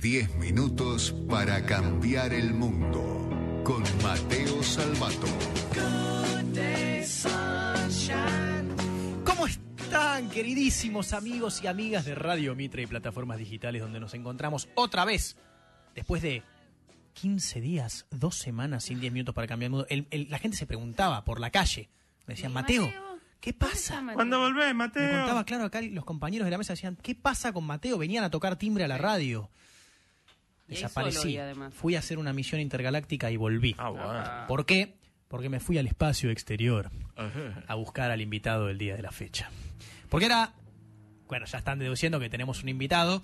10 minutos para cambiar el mundo. Con Mateo Salvato. ¿Cómo están, queridísimos amigos y amigas de Radio Mitre y plataformas digitales donde nos encontramos otra vez después de 15 días, dos semanas sin 10 minutos para cambiar el mundo? El- el- la gente se preguntaba por la calle. Me decían, Mateo, ¿qué pasa? ¿Cuándo volvés, Me Mateo? contaba, claro, acá los compañeros de la mesa decían, ¿qué pasa con Mateo? Venían a tocar timbre a la radio. Y Desaparecí. solo, y además. Fui a hacer una misión intergaláctica y volví. Ah, bueno. ¿Por qué? Porque me fui al espacio exterior a buscar al invitado del día de la fecha. Porque era, bueno, ya están deduciendo que tenemos un invitado.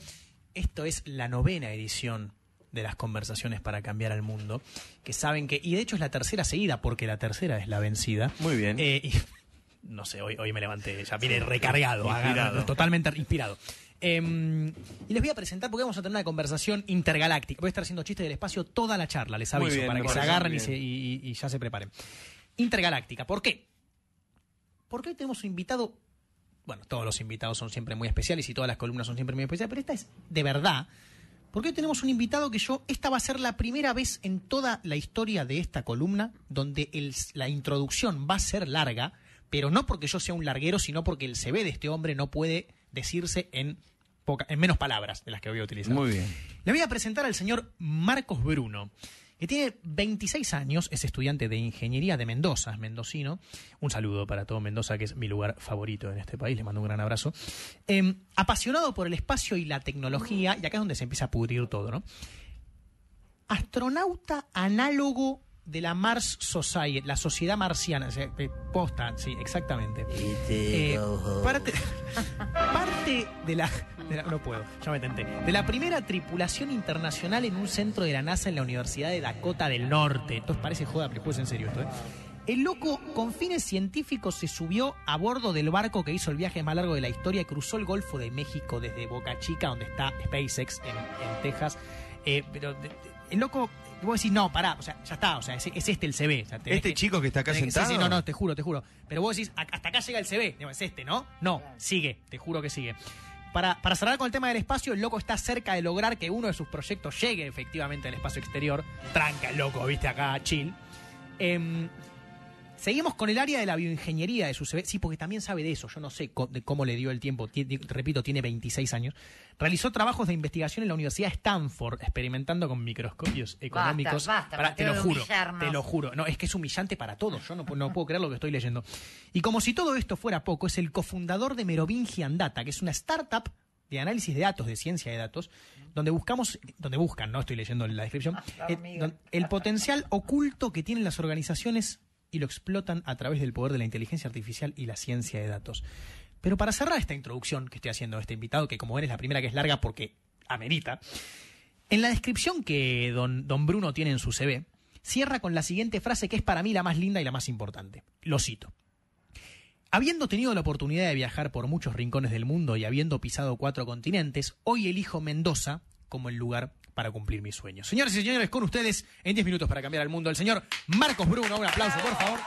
Esto es la novena edición de las conversaciones para cambiar al mundo, que saben que, y de hecho es la tercera seguida, porque la tercera es la vencida. Muy bien. Eh, y- no sé, hoy, hoy me levanté, ya vine recargado, Inspirado. agarrado, totalmente inspirado. Eh, y les voy a presentar porque vamos a tener una conversación intergaláctica. Voy a estar haciendo chistes del espacio toda la charla, les aviso, bien, para que se agarren y, se- y- y- y ya se preparen. Intergaláctica, ¿por qué? Porque hoy tenemos un invitado, bueno, todos los invitados son siempre muy especiales y todas las columnas son siempre muy especiales, pero esta es de verdad, porque hoy tenemos un invitado que yo, esta va a ser la primera vez en toda la historia de esta columna donde el- la introducción va a ser larga, pero no porque yo sea un larguero, sino porque el CV de este hombre no puede decirse en, poca- en menos palabras de las que voy a utilizar. Muy bien. Le voy a presentar al señor Marcos Bruno, que tiene 26 años, es estudiante de ingeniería de Mendoza, es mendocino. Un saludo para todo Mendoza, que es mi lugar favorito en este país, le mando un gran abrazo. Eh, apasionado por el espacio y la tecnología, y acá es donde se empieza a pudrir todo, ¿no? Astronauta análogo de la Mars Society, la sociedad marciana, eh, posta, sí, exactamente. Eh, parte, parte de la, de la- No puedo, ya me tenté. De la primera tripulación internacional en un centro de la NASA en la Universidad de Dakota del Norte. Entonces parece joda, pero es en serio esto, ¿eh? El loco, con fines científicos, se subió a bordo del barco que hizo el viaje más largo de la historia y cruzó el Golfo de México desde Boca Chica, donde está SpaceX, en, en Texas. Eh, pero de- de- el loco, vos decís, no, pará, o sea, ya está, o sea, es, es este el CV. o sea, ¿Este chico que está acá que- sentado? Sí, sí, no, no, te juro, te juro. Pero vos decís, "A- hasta acá llega el CV. Digo, Es este, ¿no? No, sigue, te juro que sigue. Para, para cerrar con el tema del espacio, el loco está cerca de lograr que uno de sus proyectos llegue efectivamente al espacio exterior. Tranca el loco, viste acá, chill. Em, Seguimos con el área de la bioingeniería de su CV. Sí, porque también sabe de eso. Yo no sé de cómo le dio el tiempo. Ti- ti- repito, tiene 26 años. Realizó trabajos de investigación en la Universidad de Stanford, experimentando con microscopios económicos. basta, te lo juro. humillarnos. Te lo juro. No, es que es humillante para todos. Yo no, pu- no puedo creer lo que estoy leyendo. Y como si todo esto fuera poco, es el cofundador de Merovingian Data, que es una startup de análisis de datos, de ciencia de datos, donde buscamos, donde buscan, no estoy leyendo la descripción, eh, don- el potencial oculto que tienen las organizaciones y lo explotan a través del poder de la inteligencia artificial y la ciencia de datos. Pero para cerrar esta introducción que estoy haciendo a este invitado, que como ven es la primera que es larga porque amerita, en la descripción que don, don Bruno tiene en su CV, cierra con la siguiente frase que es para mí la más linda y la más importante. Lo cito. Habiendo tenido la oportunidad de viajar por muchos rincones del mundo y habiendo pisado cuatro continentes, hoy elijo Mendoza como el lugar para cumplir mis sueños. Señores y señores, con ustedes, en 10 minutos para cambiar el mundo, el señor Marcos Bruno. Un aplauso, por favor.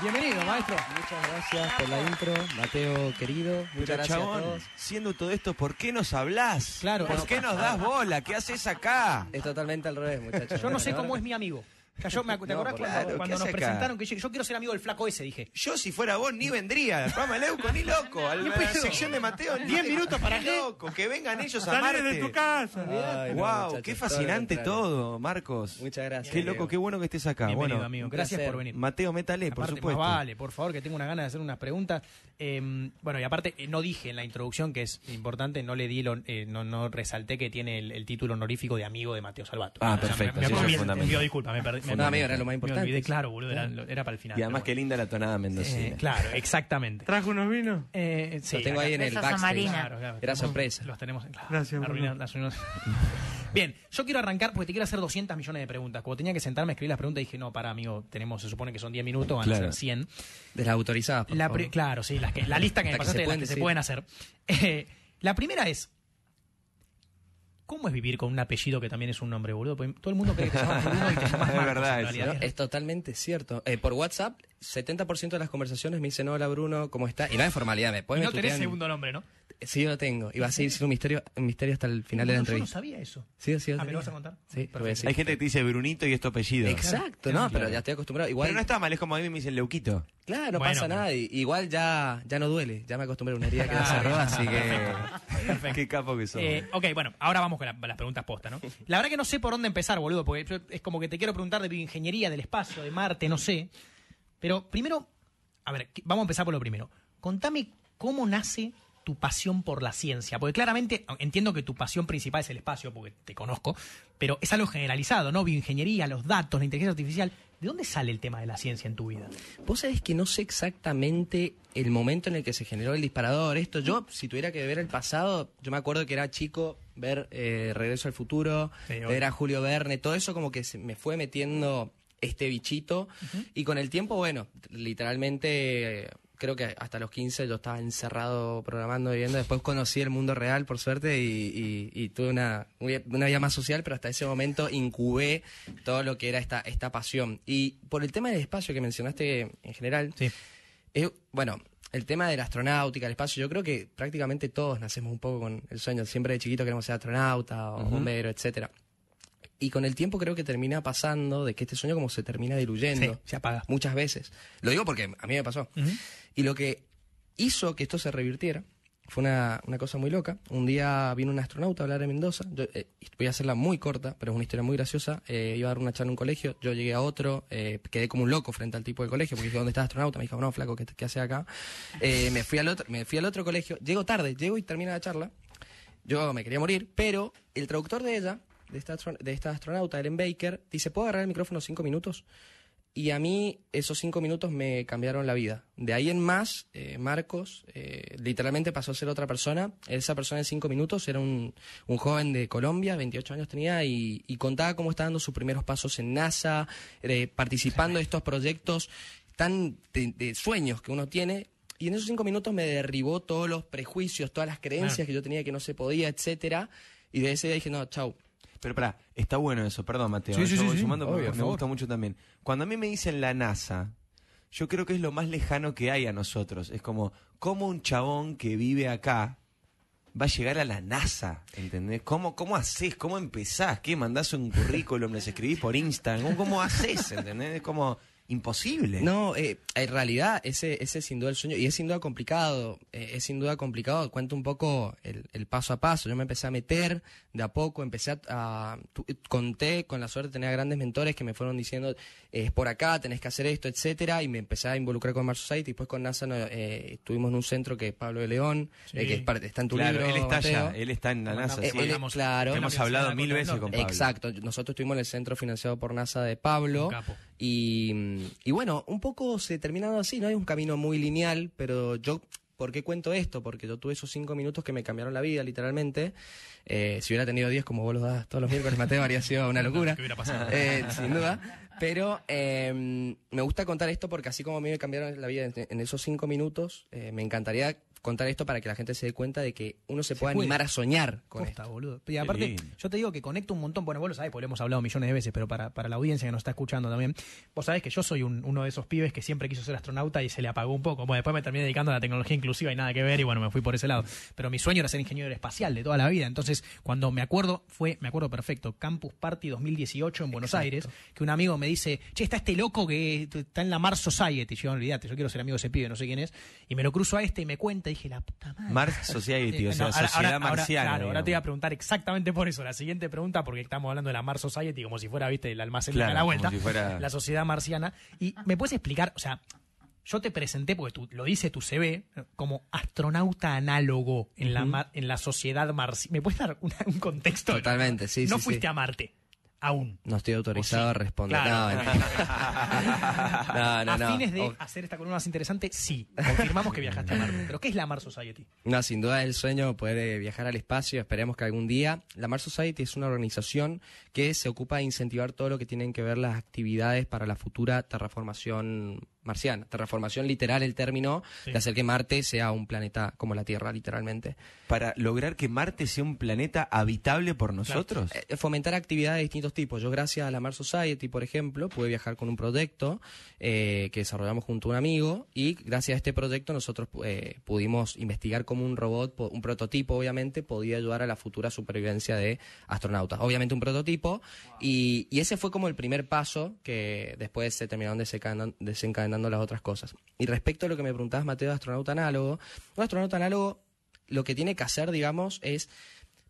Bienvenido, maestro. Muchas gracias por la intro, Mateo querido. Muchas Pero gracias a todos. siendo todo esto, ¿por qué nos hablas? Claro. ¿Por qué nos das bola? ¿Qué haces acá? Es totalmente al revés, muchachos. Yo no sé cómo es mi amigo. O sea, yo me ¿Te No, acordás por cuando, claro, cuando ¿qué nos acá? presentaron que yo, yo quiero ser amigo del flaco ese? Dije. Yo, si fuera vos, ni vendría al programa de Leuco, ni loco. A la, pedo. sección de Mateo, ni 10 minutos para qué? loco. Que vengan ellos a Salí amarte. de tu casa. Ay, no, wow, muchachos, qué fascinante todo, Marcos. Muchas gracias. Qué loco, qué bueno que estés acá. Bienvenido, bueno, amigo. Gracias placer. por venir. Mateo, métale, por Aparte, supuesto. más vale, por favor, que tengo una ganas de hacer unas preguntas. Eh, bueno, y aparte, eh, no dije en la introducción, que es importante, no le di, lo- eh, no, no resalté que tiene el, el título honorífico de amigo de Mateo Salvato. Ah, O sea, perfecto, Me, sí, me, eso es me- fundamental. pido disculpas, me perdí. Me- No, amigo, era lo más Me importante. olvidé, claro, boludo, era, era para el final. Y además, pero qué linda la tonada bueno. mendocina. Eh, claro, exactamente. ¿Trajo unos vinos? Eh, sí, Lo tengo acá- ahí en el backstage. Marina. Claro, claro, Era sorpresa. Los tenemos. claro, Gracias, ruina- Bien, yo quiero arrancar porque te quiero hacer 200 millones de preguntas. Cuando tenía que sentarme a escribir las preguntas, dije, no, para, amigo, tenemos, se supone que son 10 minutos, van a ser 100. De las autorizadas, por La favor. claro, sí, las que, la lista que me que pasaste se de las pueden que se pueden hacer. Eh, la primera es. ¿Cómo es vivir con un apellido que también es un nombre, boludo? Porque todo el mundo cree que se llama Bruno y te llamas Es Marcos, verdad en eso. realidad. No, es totalmente cierto. Eh, por WhatsApp, 70% de las conversaciones me dicen, hola Bruno, ¿cómo está? Y no es formalidad, me pueden no tenés segundo nombre, ¿no? Sí, lo tengo. Y va a seguir siendo un misterio, un misterio hasta el final de la No, yo no entrevista. sabía eso. Sí, sí, lo Ah, ¿me lo vas a contar? Sí, lo voy a Perfecto. decir. Hay gente que te dice Brunito y es tu apellido. Exacto, no, pero ya estoy acostumbrado. Igual, Pero no está mal, es como a mí me dicen Leuquito. claro, no Bueno, pasa pero- nada. Igual ya, ya no duele. Ya me acostumbré a una herida que no se Ah, roba, así que... Qué capo que sos. Eh, ok, bueno, ahora vamos con la- las preguntas posta, ¿no? La verdad que no sé por dónde empezar, boludo, porque yo- es como que te quiero preguntar de bioingeniería, del espacio, de Marte, no sé. Pero primero, a ver, vamos a empezar por lo primero. Contame cómo nace tu pasión por la ciencia, porque claramente entiendo que tu pasión principal es el espacio, porque te conozco, pero es algo generalizado, ¿no? Bioingeniería, los datos, la inteligencia artificial. ¿De dónde sale el tema de la ciencia en tu vida? Vos sabés que no sé exactamente el momento en el que se generó el disparador. Esto, yo, si tuviera que ver el pasado, yo me acuerdo que era chico ver eh, Regreso al Futuro, Sí, ver a Julio Verne, todo eso como que se me fue metiendo este bichito. Y con el tiempo, bueno, literalmente, creo que hasta los 15 yo estaba encerrado programando, viviendo. Después conocí el mundo real, por suerte, y, y- y tuve una, una vida más social, pero hasta ese momento incubé todo lo que era esta, esta pasión. Y por el tema del espacio que mencionaste en general, Sí. es, bueno, el tema de la astronáutica, el espacio, yo creo que prácticamente todos nacemos un poco con el sueño. Siempre de chiquito queremos ser astronauta o bombero, etcétera. Y con el tiempo creo que termina pasando de que este sueño como se termina diluyendo. Sí, se apaga. Muchas veces. Lo digo porque a mí me pasó. Y lo que hizo que esto se revirtiera fue una, una cosa muy loca. Un día vino un astronauta a hablar en Mendoza. Yo, eh, voy a hacerla muy corta, pero es una historia muy graciosa. Eh, iba a dar una charla en un colegio. Yo llegué a otro. eh, quedé como un loco frente al tipo del colegio porque dije, ¿dónde está el astronauta? Me dijo, no, flaco, ¿qué, qué hace acá? Me, fui al otro, me fui al otro colegio. Llego tarde, llego y termina la charla. Yo me quería morir, pero el traductor de ella, de esta, de esta astronauta, Ellen Baker, dice, ¿puedo agarrar el micrófono cinco minutos? Y a mí esos cinco minutos me cambiaron la vida. De ahí en más, eh, Marcos eh, literalmente pasó a ser otra persona. Esa persona en cinco minutos era un, un joven de Colombia, 28 años tenía, y, y contaba cómo estaba dando sus primeros pasos en NASA, eh, participando de estos proyectos tan de, de sueños que uno tiene. Y en esos cinco minutos me derribó todos los prejuicios, todas las creencias que yo tenía que no se podía, etcétera. Y de ese día dije, no, chau. Pero pará, está bueno eso, perdón Mateo. Sí, ¿eh? sí, voy sumando obvio, me gusta mucho también. Cuando a mí me dicen la NASA, yo creo que es lo más lejano que hay a nosotros. Es como, ¿cómo un chabón que vive acá va a llegar a la NASA? ¿Entendés? ¿Cómo, cómo haces? ¿Cómo empezás? ¿Qué? ¿Mandás un currículum? ¿Les escribís por Instagram? ¿Cómo, cómo haces? ¿Entendés? Es como imposible. No, eh, en realidad ese, ese es sin duda el sueño y es sin duda complicado, eh, es sin duda complicado. Cuento un poco el, el paso a paso. Yo me empecé a meter de a poco, empecé a, a- tu- conté con la suerte de tener a grandes mentores que me fueron diciendo eh, es por acá, tenés que hacer esto, etcétera, y me empecé a involucrar con Mars Society. Después con NASA no, eh, estuvimos en un centro que es Pablo de León, Sí. eh, que es parte- está en tu Claro, libro. él está Mateo. allá, él está en la NASA. sí. Él- claro. Hemos hablado mil veces con Pablo. Exacto, nosotros estuvimos en el centro financiado por NASA de Pablo. Y, y bueno, un poco se termina dando así, no hay un camino muy lineal, pero yo, ¿por qué cuento esto? Porque yo tuve esos cinco minutos que me cambiaron la vida, literalmente. Eh, si hubiera tenido diez como vos los das todos los miércoles, Mateo, habría sido una locura. ¿Qué hubiera pasado? Eh, sin duda. Pero eh, me gusta contar esto porque así como a mí me cambiaron la vida en, en esos cinco minutos, eh, me encantaría contar esto para que la gente se dé cuenta de que uno se, puede puede. animar a soñar con esto. boludo. Y aparte, yo te digo que conecto un montón. Bueno, vos lo sabés, porque lo hemos hablado millones de veces, pero para, para la audiencia que nos está escuchando también, vos sabés que yo soy un- uno de esos pibes que siempre quiso ser astronauta y se le apagó un poco. Bueno, después me terminé dedicando a la tecnología inclusiva y nada que ver, y bueno, me fui por ese lado. Pero mi sueño era ser ingeniero espacial de toda la vida. Entonces, cuando me acuerdo, fue, me acuerdo perfecto, Campus Party 2018 en Buenos Aires, que un amigo me dice, che, está este loco que está en la Mars Society. Y yo, olvídate, yo quiero ser amigo de ese pibe, no sé quién es. Y me lo cruzo a este y me cuenta, dije, la puta madre. Mars Society, o sea, no, ahora- sociedad ahora- ahora- marciana. claro, ahora te iba a preguntar exactamente por eso. La siguiente pregunta, porque estamos hablando de la Mars Society como si fuera, viste, el almacén Claro, de la vuelta. como si fuera- La sociedad marciana. Y me puedes explicar, o sea, yo te presenté, porque tú, lo dice tu CV, como astronauta análogo en, la, en la sociedad marciana. ¿Me puedes dar una- un contexto? Totalmente, sí, No sí, fuiste sí. a Marte, aún. No estoy autorizado sí. a responder. Claro. No, no, no, a fines de O- hacer esta columna más interesante, sí. Confirmamos que viajaste a Marte. ¿Pero qué es la Mars Society? No, sin duda es el sueño poder eh, viajar al espacio. Esperemos que algún día. La Mars Society es una organización que se ocupa de incentivar todo lo que tienen que ver las actividades para la futura terraformación marciana. Terraformación literal, el término Sí. de hacer que Marte sea un planeta como la Tierra, literalmente. Para lograr que Marte sea un planeta habitable por nosotros. Eh, fomentar actividades de distintos tipos. Yo gracias a la Mars Society, por ejemplo, pude viajar con un proyecto eh, que desarrollamos junto a un amigo y gracias a este proyecto nosotros eh, pudimos investigar cómo un robot, un prototipo obviamente, podía ayudar a la futura supervivencia de astronautas. Obviamente un prototipo y, y ese fue como el primer paso que después se terminaron desencadenan- desencadenando las otras cosas. Y respecto a lo que me preguntabas, Mateo, de astronauta análogo, un astronauta análogo lo que tiene que hacer, digamos, es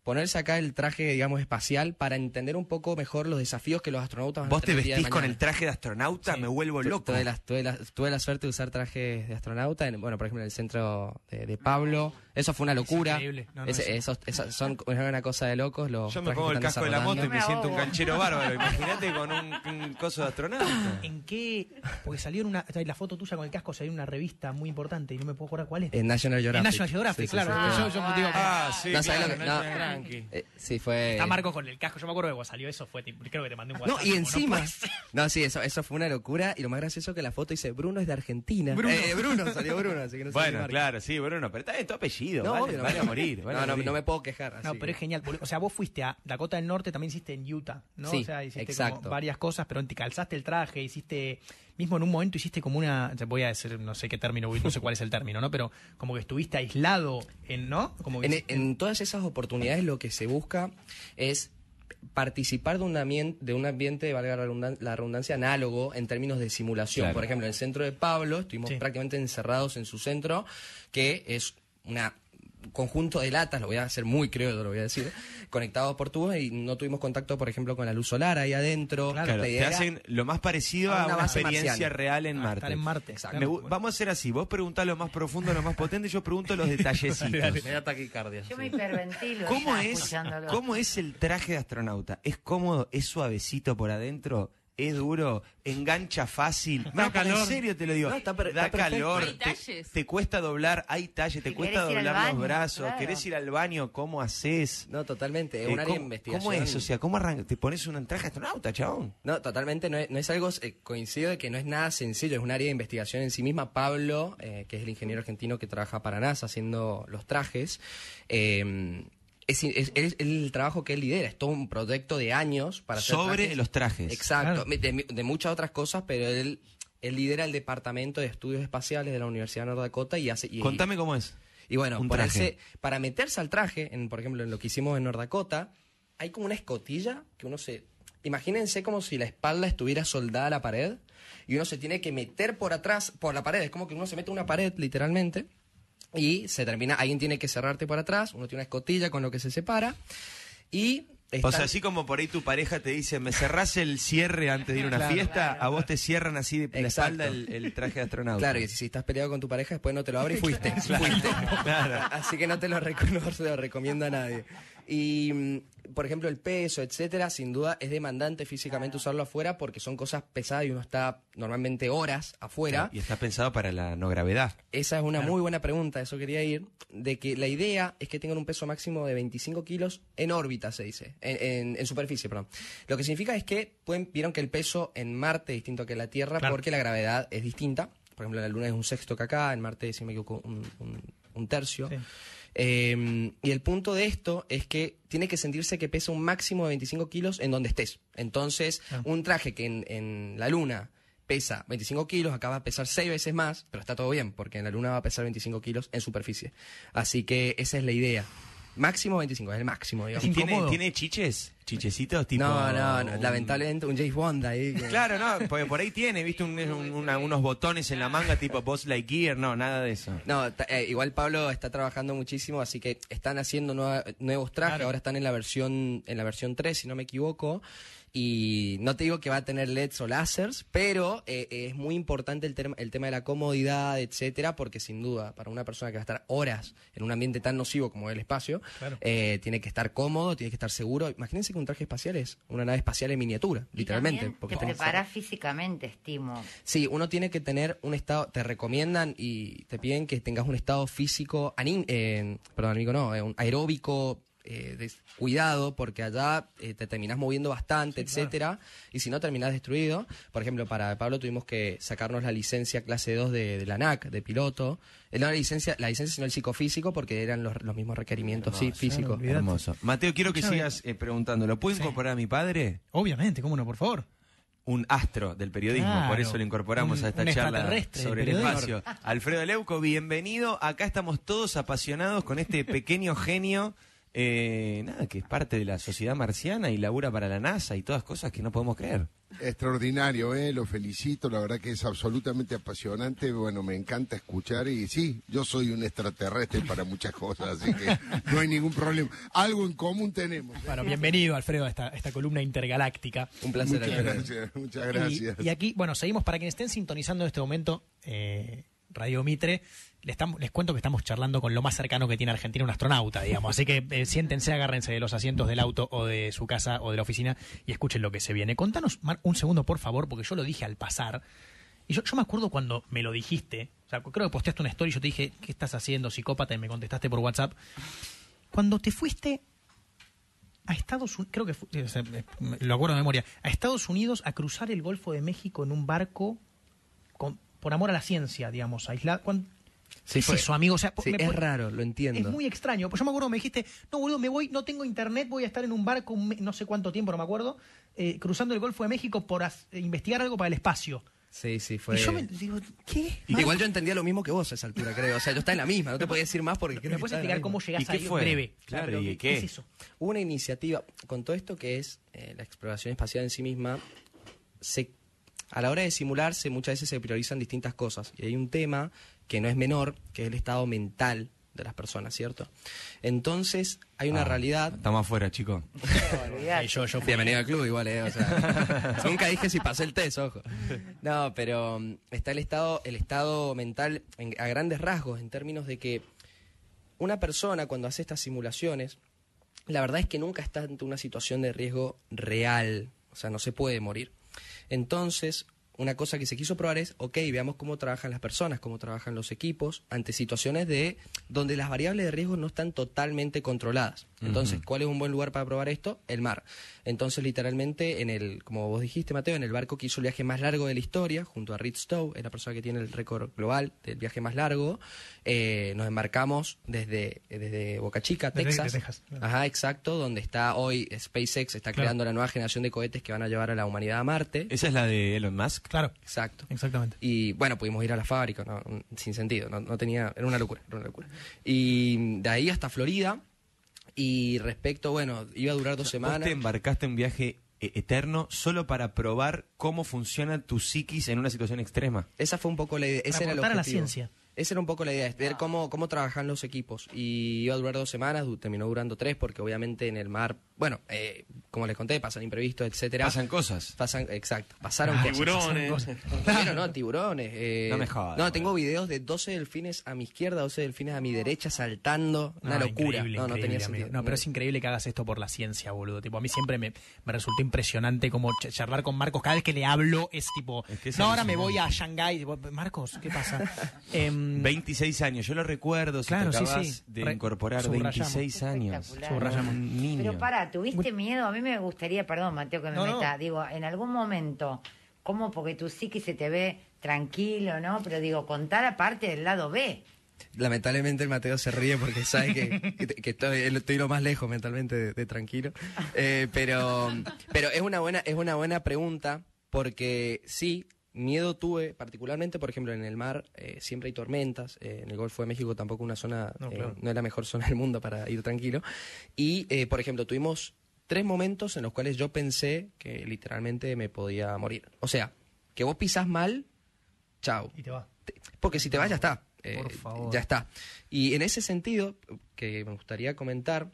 ponerse acá el traje, digamos, espacial para entender un poco mejor los desafíos que los astronautas van a Vos te tener de vestís con el traje de astronauta, Sí. me vuelvo loco. Tuve la, tuve la- tuve la suerte de usar trajes de astronauta, en, bueno, por ejemplo, en el centro de, de Pablo. Eso fue una locura. increíble. No, no, es- esos- son es una cosa de locos. Los Yo me pongo el casco de la moto y me Me siento un canchero bárbaro. Imagínate con un, un coso de astronauta. ¿En qué? Porque salió en una. La foto tuya con el casco salió en una revista muy importante y no me puedo acordar cuál es. En National En Geographic. National Geographic, Sí, sí, claro. sí. Yo, yo digo, Ah, sí. No, ¿sabes claro, no, no. tranqui. Eh, sí, fue. Está Marco con el casco. Yo me acuerdo que cuando salió eso fue. Creo que te mandé un No, WhatsApp. y tipo, encima. No, sí, eso, eso fue una locura. Y lo más gracioso es que la foto dice Bruno es de Argentina. Bruno. Eh, Bruno, salió Bruno, así que no Bueno, claro, sí, Bruno, pero está en tu apellido. No, vale, obvio, no, vale no. a morir. vale no, a no, morir. no me puedo quejar. No, pero es genial. O sea, vos fuiste a Dakota del Norte, también hiciste en Utah, ¿no? Sí, o sea, hiciste exacto. como varias cosas, pero te calzaste el traje, hiciste. Mismo en un momento hiciste como una. te Voy a decir, no sé qué término, no sé cuál es el término, ¿no? Pero como que estuviste aislado, en, ¿no? Como que En, todas esas oportunidades lo que se busca es participar de un ambiente, de un ambiente, valga la redundan- la redundancia, análogo en términos de simulación. Claro. Por ejemplo, en el centro de Pablo estuvimos Sí. prácticamente encerrados en su centro, que es una conjunto de latas, lo voy a hacer muy creo, lo voy a decir, conectados por tubos y no tuvimos contacto, por ejemplo, con la luz solar ahí adentro. Claro, te hacen lo más parecido a a una experiencia marciana. real en Ah, Marte. estar en Marte. Exacto. Me gu- Claro. vamos a hacer así, vos preguntás lo más profundo, lo más potente, yo pregunto los detallecitos. Me da taquicardia. Yo sí. me hiperventilo ¿Cómo es. ¿Cómo es el traje de astronauta? ¿Es cómodo? ¿Es suavecito por adentro? ¿Es duro? ¿Engancha fácil? No, en serio te lo digo. No, está per- da está calor. Hay te- talles. Te, cuesta doblar, hay talle, te cuesta querés ir al doblar los baño, brazos. claro. ¿Querés ir al baño? ¿Cómo haces? No, totalmente, es Eh, un área de ¿cómo, investigación. ¿Cómo es? O sea, ¿cómo arranca? ¿Te pones un traje astronauta, chabón? No, totalmente, no es, no es algo, eh, coincido de que no es nada sencillo, es un área de investigación en sí misma. Pablo, eh, que es el ingeniero argentino que trabaja para NASA haciendo los trajes, eh, es, es- es el trabajo que él lidera, es todo un proyecto de años para hacer Sobre trajes. los trajes. Exacto, Claro. de, de muchas otras cosas, pero él, él lidera el departamento de estudios espaciales de la Universidad de North Dakota y hace... y- Contame cómo es. y bueno, Un ponerse, para meterse al traje, en, por ejemplo, en lo que hicimos en North Dakota, hay como una escotilla que uno se... Imagínense como si la espalda estuviera soldada a la pared y uno se tiene que meter por atrás, por la pared. Es como que uno se mete a una pared, literalmente, y se termina... Alguien tiene que cerrarte por atrás, uno tiene una escotilla con lo que se separa y... O sea, así como por ahí tu pareja te dice, me cerrás el cierre antes de ir a una Claro. fiesta, a vos te cierran así de la espalda el, el traje de astronauta. Claro, y si, si estás peleado con tu pareja, después no te lo abre y fuiste. fuiste. Así que no te lo, no se lo recomiendo a nadie. Y, mm, por ejemplo, el peso, etcétera, sin duda es demandante físicamente usarlo afuera porque son cosas pesadas y uno está normalmente horas afuera. Y está pensado para la no gravedad. Esa es una muy buena pregunta, eso quería ir, de que la idea es que tengan un peso máximo de 25 kilos en órbita, se dice, en, en- en superficie, perdón. Lo que significa es que pueden, vieron que el peso en Marte es distinto que en la Tierra Claro. porque la gravedad es distinta. Por ejemplo, la Luna es un sexto que acá, en Marte, si me equivoco, un, un- un tercio. Sí. Eh, y el punto de esto es que tiene que sentirse que pesa un máximo de 25 kilos en donde estés. Entonces, Ah. un traje que en, en la luna pesa 25 kilos, acá va a pesar 6 veces más, pero está todo bien, porque en la luna va a pesar 25 kilos en superficie. Así que esa es la idea. Máximo 25, es el máximo, digamos. ¿Y tiene, tiene chiches? ¿Chichecitos? Tipo, no, no, no, un- lamentablemente un James Bond ahí. que- Claro, no, porque por ahí tiene, viste, un- un- una- unos botones en la manga tipo Boss Lightyear, no, nada de eso. No, eh, igual Pablo está trabajando muchísimo, así que están haciendo nueva- nuevos trajes, Claro. ahora están en la versión en la versión 3, si no me equivoco, y no te digo que va a tener LEDs o láseres, pero eh, es muy importante el, el tema de la comodidad, etcétera, porque sin duda, para una persona que va a estar horas en un ambiente tan nocivo como el espacio, Claro. eh, tiene que estar cómodo, tiene que estar seguro. Imagínense que un traje espacial es una nave espacial en miniatura, Y literalmente. también porque te preparas físicamente, estimo. Sí, uno tiene que tener un estado, te recomiendan y te piden que tengas un estado físico, aní- eh, perdón, amigo, no, eh, un aeróbico eh, des- cuidado porque allá eh, te terminás moviendo bastante, etcétera, y si no terminás destruido. Por ejemplo, para Pablo tuvimos que sacarnos la licencia clase 2 de, de la NAC, de piloto. Eh, No la licencia, la licencia sino el psicofísico porque eran los, los mismos requerimientos sí, físicos. Hermoso. Mateo, quiero que Escuchame. sigas eh, preguntando. ¿Lo puedo incorporar a mi padre? Obviamente, cómo no, por favor. un astro del periodismo, Claro. por eso lo incorporamos Un- a esta charla sobre el espacio. Alfredo Leuco, bienvenido. Acá estamos todos apasionados con este pequeño genio, eh, nada, que es parte de la sociedad marciana y labura para la NASA y todas cosas que no podemos creer. Extraordinario, ¿eh? lo felicito, la verdad que es absolutamente apasionante, bueno, me encanta escuchar y sí, yo soy un extraterrestre para muchas cosas, así que no hay ningún problema. Algo en común tenemos. ¿eh? Bueno, bienvenido, Alfredo, a esta, esta columna intergaláctica. Un placer. Muchas Alfredo. gracias, muchas Y- gracias. Y, aquí, bueno, seguimos para quienes estén sintonizando en este momento eh, Radio Mitre. Les, estamos- les cuento que estamos charlando con lo más cercano que tiene Argentina un astronauta, digamos. Así que eh, siéntense, agárrense de los asientos del auto o de su casa o de la oficina y escuchen lo que se viene. Contanos, un segundo, por favor, porque yo lo dije al pasar. Y yo, me acuerdo cuando me lo dijiste. O sea, creo que posteaste una story y yo te dije, ¿qué estás haciendo, psicópata? Y me contestaste por WhatsApp. Cuando te fuiste a Estados Unidos, creo que eh, eh, lo acuerdo de memoria, a Estados Unidos a cruzar el Golfo de México en un barco con- por amor a la ciencia, digamos, aislado. ¿Cuán- Sí, ¿Qué es fue- eso, amigo? O sea, Sí, me es raro, lo entiendo. Es muy extraño. Pues yo me acuerdo, me dijiste, no, boludo, me voy, no tengo internet, voy a estar en un barco no sé cuánto tiempo, no me acuerdo, eh, cruzando el Golfo de México por eh, investigar algo para el espacio. Sí, sí, fue. Y yo me digo, ¿qué? Igual yo entendía lo mismo que vos a esa altura, creo. O sea, yo estaba en la misma, no te podía decir más porque creo ¿Me que puedes explicar cómo ¿Y llegás qué ahí fue? en breve? Claro, ¿y ¿qué, qué? es eso? Hubo una iniciativa, con todo esto que es eh, la exploración espacial en sí misma, se, a la hora de simularse muchas veces se priorizan distintas cosas. Y hay un tema que no es menor, que es el estado mental de las personas, ¿cierto? Entonces, hay una Ah, realidad... Estamos afuera, chicos. Yo, yo fui- Bienvenido al club igual, ¿eh? O sea, nunca dije si pasé el test, ojo. No, pero mm, está el estado, el estado mental en- a grandes rasgos, en términos de que una persona cuando hace estas simulaciones, la verdad es que nunca está ante una situación de riesgo real, o sea, no se puede morir. Entonces, una cosa que se quiso probar es, ok, veamos cómo trabajan las personas, cómo trabajan los equipos ante situaciones de donde las variables de riesgo no están totalmente controladas. Entonces, ¿cuál es un buen lugar para probar esto? El mar. Entonces, literalmente, en el, como vos dijiste, Mateo, en el barco que hizo el viaje más largo de la historia, junto a Reed Stowe, es la persona que tiene el récord global del viaje más largo, eh, nos embarcamos desde, desde Boca Chica, Desde- Texas. de Texas, claro. Ajá, exacto, donde está hoy SpaceX, está Claro. creando la nueva generación de cohetes que van a llevar a la humanidad a Marte. ¿Esa es la de Elon Musk? Claro, Exacto. exactamente. Y bueno, pudimos ir a la fábrica, no, sin sentido, no, no tenía, era una locura, era una locura. Y de ahí hasta Florida, y respecto, bueno, iba a durar dos Vos semanas. te embarcaste en un viaje eh, eterno solo para probar cómo funciona tu psiquis en una situación extrema. Esa fue un poco la idea, ese Para era el aportar a la ciencia. Esa era un poco la idea, es ver cómo, cómo trabajan los equipos. Y iba a durar dos semanas, du- terminó durando tres, porque obviamente en el mar, bueno, eh, como les conté, pasan imprevistos, etcétera. Pasan cosas. Pasan, exacto, pasaron Ah, cosas. tiburones. Pasaron cosas. No, tiburones. eh, No me jodas, No, bueno. tengo videos de 12 delfines a mi izquierda, 12 delfines a mi derecha saltando. Una locura. increíble, no, no tenía sentido. No, pero es increíble que hagas esto por la ciencia, boludo. Tipo, a mí siempre me, me resultó impresionante como ch- charlar con Marcos. Cada vez que le hablo es tipo, Es que es no, ahora me voy a Shanghái. Marcos, ¿qué pasa? Em, 26 años, yo lo recuerdo, si Claro, te sí, acabas sí. de Re- incorporar subrayamos. 26 años. Espectacular. Subrayamos. Un niño. Pero para, ¿tuviste miedo? A mí me gustaría, perdón, Mateo, que me No, no. meta. Digo, en algún momento, ¿cómo? Porque tú sí que se te ve tranquilo, ¿no? Pero digo, contar aparte del lado B. Lamentablemente el Mateo se ríe porque sabe que, que- que estoy, estoy lo más lejos mentalmente de, de tranquilo. Eh, pero pero es, una buena, es una buena pregunta porque sí, miedo tuve, particularmente, por ejemplo, en el mar eh, siempre hay tormentas. eh, en el Golfo de México tampoco una zona, No, eh, no es la mejor zona del mundo para ir tranquilo. Y, por ejemplo, tuvimos tres momentos en los cuales yo pensé que literalmente me podía morir. O sea, que vos pisás mal, chao. y te va. Te- Porque si te vas, ya está. Por favor. Ya está. Y en ese sentido, que me gustaría comentar,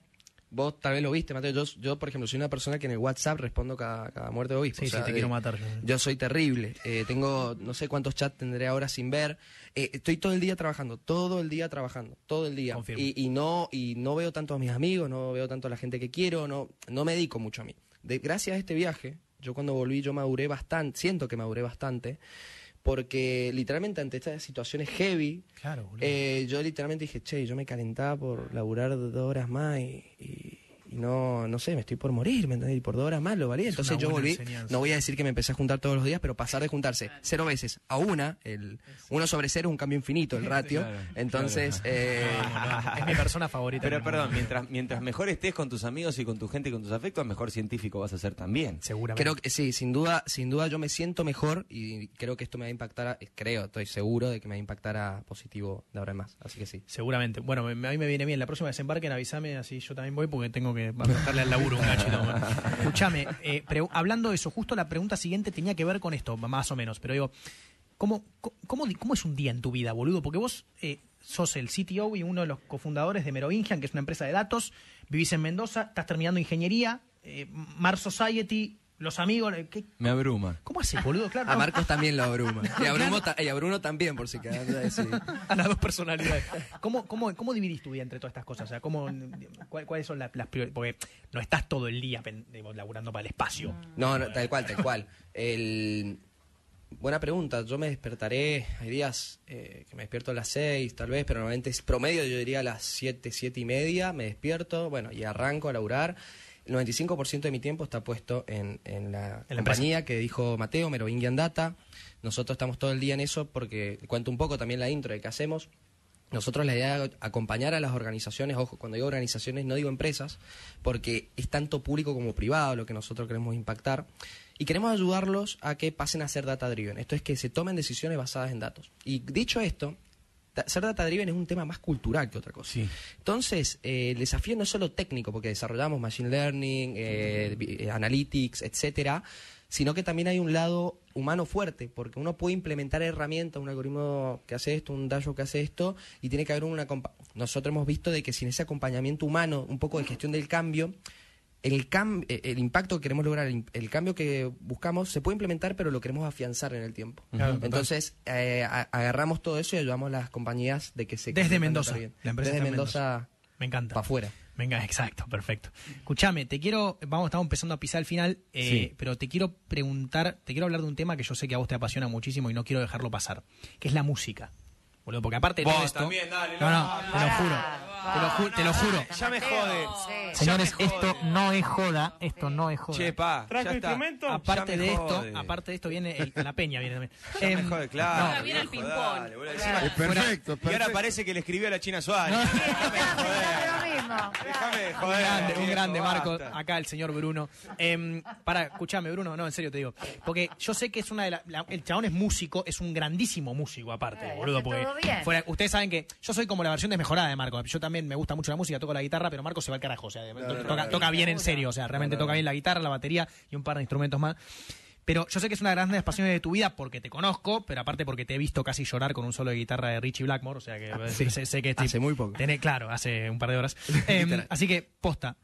vos tal vez lo viste, Mateo. Yo, yo por ejemplo, soy una persona que en el WhatsApp respondo cada, cada muerte de obispo. Sí, O sea, sí, te de- quiero matar. yo. Soy terrible. Eh, tengo no sé cuántos chats tendré ahora sin ver. Eh, estoy todo el día trabajando, todo el día trabajando, todo el día. Y, y no y no veo tanto a mis amigos, no veo tanto a la gente que quiero, no no me dedico mucho a mí. De, gracias a este viaje, yo cuando volví yo maduré bastante, siento que maduré bastante, porque literalmente ante estas situaciones heavy, Claro, eh, yo literalmente dije, che, yo me calentaba por laburar dos horas más y, y- no, no sé, me estoy por morir, ¿me entendés? Y por dos horas más lo valía. Entonces yo volví, enseñanza. no voy a decir que me empecé a juntar todos los días, pero pasar de juntarse cero veces a una, el uno sobre cero es un cambio infinito, el ratio. Claro, Entonces, eh, Es mi persona favorita. Pero perdón, mientras, mientras mejor estés con tus amigos y con tu gente y con tus afectos, mejor científico vas a ser también. Seguramente. Creo que sí, sin duda, sin duda yo me siento mejor y creo que esto me va a impactar, a- creo, estoy seguro de que me va a impactar a positivo de ahora en más. Así que sí. Seguramente. Bueno, me- a mí me viene bien. La próxima desembarquen, avísame, así yo también voy porque tengo que bajarle al laburo un cachito. Bueno. Escuchame, eh, hablando de eso, justo la pregunta siguiente tenía que ver con esto, más o menos. Pero digo, ¿cómo, cómo, cómo, es un día en tu vida, boludo? Porque vos eh, sos el CTO y uno de los cofundadores de Merovingian, que es una empresa de datos, vivís en Mendoza, estás terminando ingeniería, eh, Mars Society, los amigos. eh, ¿qué- Me abruma. ¿Cómo haces, boludo? Claro, A. Marcos también lo abruma. Y a Bruno, y a Bruno también, por si quedan sí. a las dos personalidades. ¿Cómo, cómo, ¿Cómo dividís tu vida entre todas estas cosas? O sea, ¿cómo, cuál- ¿cuáles son la- las prioridades? Porque no estás todo el día laburando para el espacio. No, no, tal cual, tal cual. El... Buena pregunta. Yo me despertaré, hay días eh, que me despierto a las 6 tal vez, pero normalmente es promedio, yo diría a las 7, 7 y media, me despierto, bueno, y arranco a laburar. El 95% de mi tiempo está puesto en, en la En la compañía que dijo Mateo, Merovingian Data. Nosotros estamos todo el día en eso porque cuento un poco también la intro de qué hacemos. Nosotros la idea es acompañar a las organizaciones, ojo, cuando digo organizaciones no digo empresas, porque es tanto público como privado lo que nosotros queremos impactar, y queremos ayudarlos a que pasen a ser data driven, esto es que se tomen decisiones basadas en datos. Y dicho esto, ser data driven es un tema más cultural que otra cosa. Sí. Entonces, eh, el desafío no es solo técnico, porque desarrollamos machine learning, eh, eh, analytics, etcétera, sino que también hay un lado humano fuerte, porque uno puede implementar herramientas, un algoritmo que hace esto, un dashboard que hace esto, y tiene que haber una... Nosotros hemos visto de que sin ese acompañamiento humano, un poco de gestión del cambio, el, cam- eh, el impacto que queremos lograr, el, cambio que buscamos, se puede implementar, pero lo queremos afianzar en el tiempo. Claro. Entonces, eh, agarramos todo eso y ayudamos a las compañías de que se... Desde Mendoza. La empresa Desde Mendoza Me encanta. para afuera. Venga, exacto, perfecto. Escúchame, te quiero, vamos, estamos empezando a pisar el final, eh, Sí. pero te quiero preguntar, te quiero hablar de un tema que yo sé que a vos te apasiona muchísimo y no quiero dejarlo pasar, que es la música. Boludo, porque aparte de Vos todo esto. también, dale, no, no, no, te lo juro. Te lo, ju- te lo juro. Ya me jode. Sí. Señores, me jode. esto no es joda, esto no es joda. Che, pa, ¿Trajo ya está. instrumento? aparte Ya me de esto, jode. aparte de esto viene el- la peña viene también. Ya me Em, jode, claro. Ahora viene el viejo, ping-pong. dale, boludo, encima- Es perfecto, es Y ahora perfecto. parece que le escribió a la China Suárez. No. Déjame Lo joder. Déjame de Un joder. grande, un grande, Marco. Acá el señor Bruno. Em, para, escuchame, Bruno, no, en serio te digo. Porque yo sé que es una de las. la- el chabón es músico, es un grandísimo músico, aparte, Eh, boludo. Porque todo bien. fuera- ustedes saben que yo soy como la versión desmejorada de Marco. Yo también me gusta mucho la música, toco la guitarra, pero Marco se va al carajo. O sea, to- toca, toca bien en serio. O sea, realmente toca bien la guitarra, la batería y un par de instrumentos más. Pero yo sé que es una de las grandes pasiones de tu vida porque te conozco, pero aparte porque te he visto casi llorar con un solo de guitarra de Richie Blackmore. O sea que Sí. sé, sé que Hace muy poco. Tenés- claro, hace un par de horas. Em, así que, posta.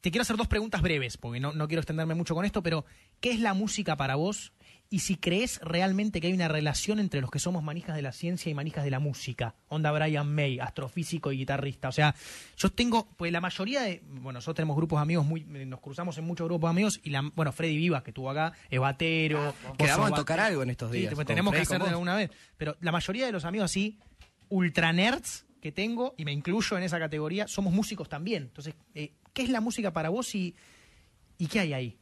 Te quiero hacer dos preguntas breves, porque no, no quiero extenderme mucho con esto, pero ¿qué es la música para vos? Y si crees realmente que hay una relación entre los que somos manijas de la ciencia y manijas de la música. Onda Brian May, astrofísico y guitarrista. O sea, yo tengo, pues la mayoría de, bueno, nosotros tenemos grupos amigos, muy, nos cruzamos en muchos grupos de amigos, y la, bueno, Freddy Vivas, que estuvo acá, es batero. a tocar bate- algo en estos Sí, días. pues con tenemos que Freddy, con hacerlo alguna vez. Pero la mayoría de los amigos así, ultra nerds que tengo, y me incluyo en esa categoría, somos músicos también. Entonces, eh, ¿qué es la música para vos y, y qué hay ahí?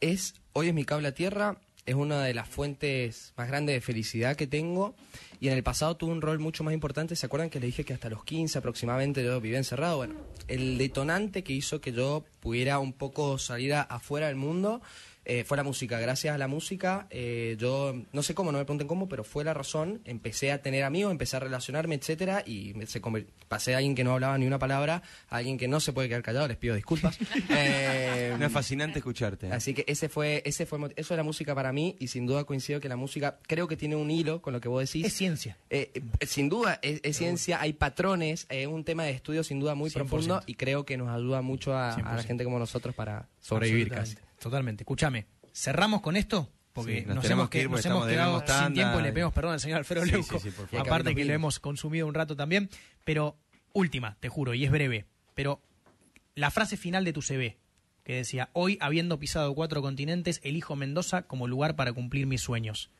es hoy es mi cable a tierra, es una de las fuentes más grandes de felicidad que tengo y en el pasado tuvo un rol mucho más importante. ¿Se acuerdan que le dije que hasta los 15 aproximadamente yo vivía encerrado? Bueno, el detonante que hizo que yo pudiera un poco salir afuera del mundo eh, fue la música. Gracias a la música, eh, yo no sé cómo, no me pregunten cómo, pero fue la razón. Empecé a tener amigos, empecé a relacionarme, etcétera, y me- se pasé de alguien que no hablaba ni una palabra a alguien que no se puede quedar callado. Les pido disculpas. Eh, No es fascinante escucharte. Así que ese fue, ese fue, eso es la música para mí y sin duda coincido que la música creo que tiene un hilo con lo que vos decís. Es ciencia. Eh, eh, sin duda, es, es ciencia, hay patrones, es un tema de estudio sin duda muy 100%. profundo y creo que nos ayuda mucho a, a la 100%. gente como nosotros para sobrevivir casi. Totalmente. Escúchame, ¿cerramos con esto? Porque Sí, nos nos, tenemos hemos, que ir nos hemos quedado sin tanda tiempo y le pedimos perdón al señor Alfredo Sí, Leuco. sí. Aparte que le hemos consumido un rato también. Pero, última, te juro, y es breve. Pero la frase final de tu CV, que decía, hoy habiendo pisado cuatro continentes, elijo Mendoza como lugar para cumplir mis sueños.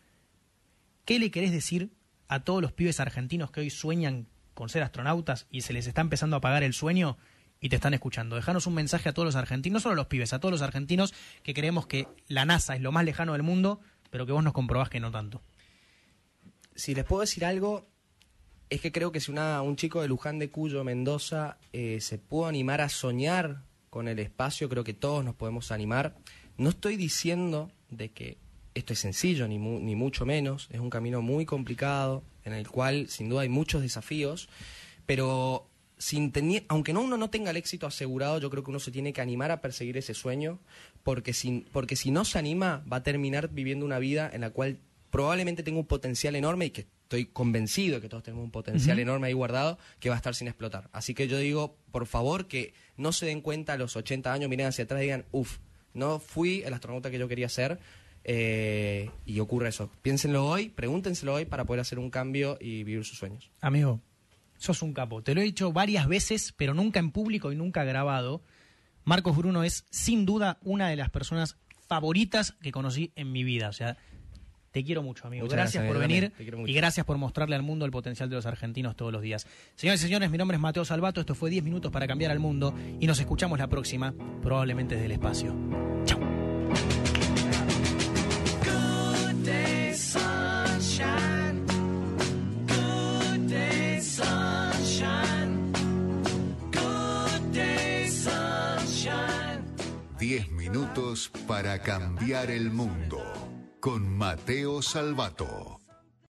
¿Qué le querés decir a todos los pibes argentinos que hoy sueñan con ser astronautas y se les está empezando a pagar el sueño y te están escuchando. Dejanos un mensaje a todos los argentinos, no solo a los pibes, a todos los argentinos que creemos que la NASA es lo más lejano del mundo, pero que vos nos comprobás que no tanto. Si les puedo decir algo, es que creo que si una, un chico de Luján de Cuyo, Mendoza, eh, se pudo animar a soñar con el espacio, creo que todos nos podemos animar. No estoy diciendo de que esto es sencillo, ni, mu- ni mucho menos. Es un camino muy complicado, en el cual sin duda hay muchos desafíos, pero sin teni- aunque no uno no tenga el éxito asegurado, yo creo que uno se tiene que animar a perseguir ese sueño, porque si, porque si no se anima, va a terminar viviendo una vida en la cual probablemente tenga un potencial enorme y que estoy convencido que todos tenemos un potencial enorme ahí guardado que va a estar sin explotar. Así que yo digo, por favor, que no se den cuenta a los 80 años, miren hacia atrás y digan, uff, no fui el astronauta que yo quería ser. eh, y ocurre eso. Piénsenlo hoy, pregúntenselo hoy para poder hacer un cambio y vivir sus sueños. Amigo, sos un capo. Te lo he dicho varias veces, pero nunca en público y nunca grabado. Marcos Bruno es sin duda una de las personas favoritas que conocí en mi vida. O sea, te quiero mucho, amigo. Muchas Gracias gracias, por venir y gracias por mostrarle al mundo el potencial de los argentinos todos los días. Señores y señores, mi nombre es Mateo Salvato. Esto fue 10 minutos para cambiar al mundo y nos escuchamos la próxima, probablemente desde el espacio. Chao. 10 minutos para cambiar el mundo con Mateo Salvato.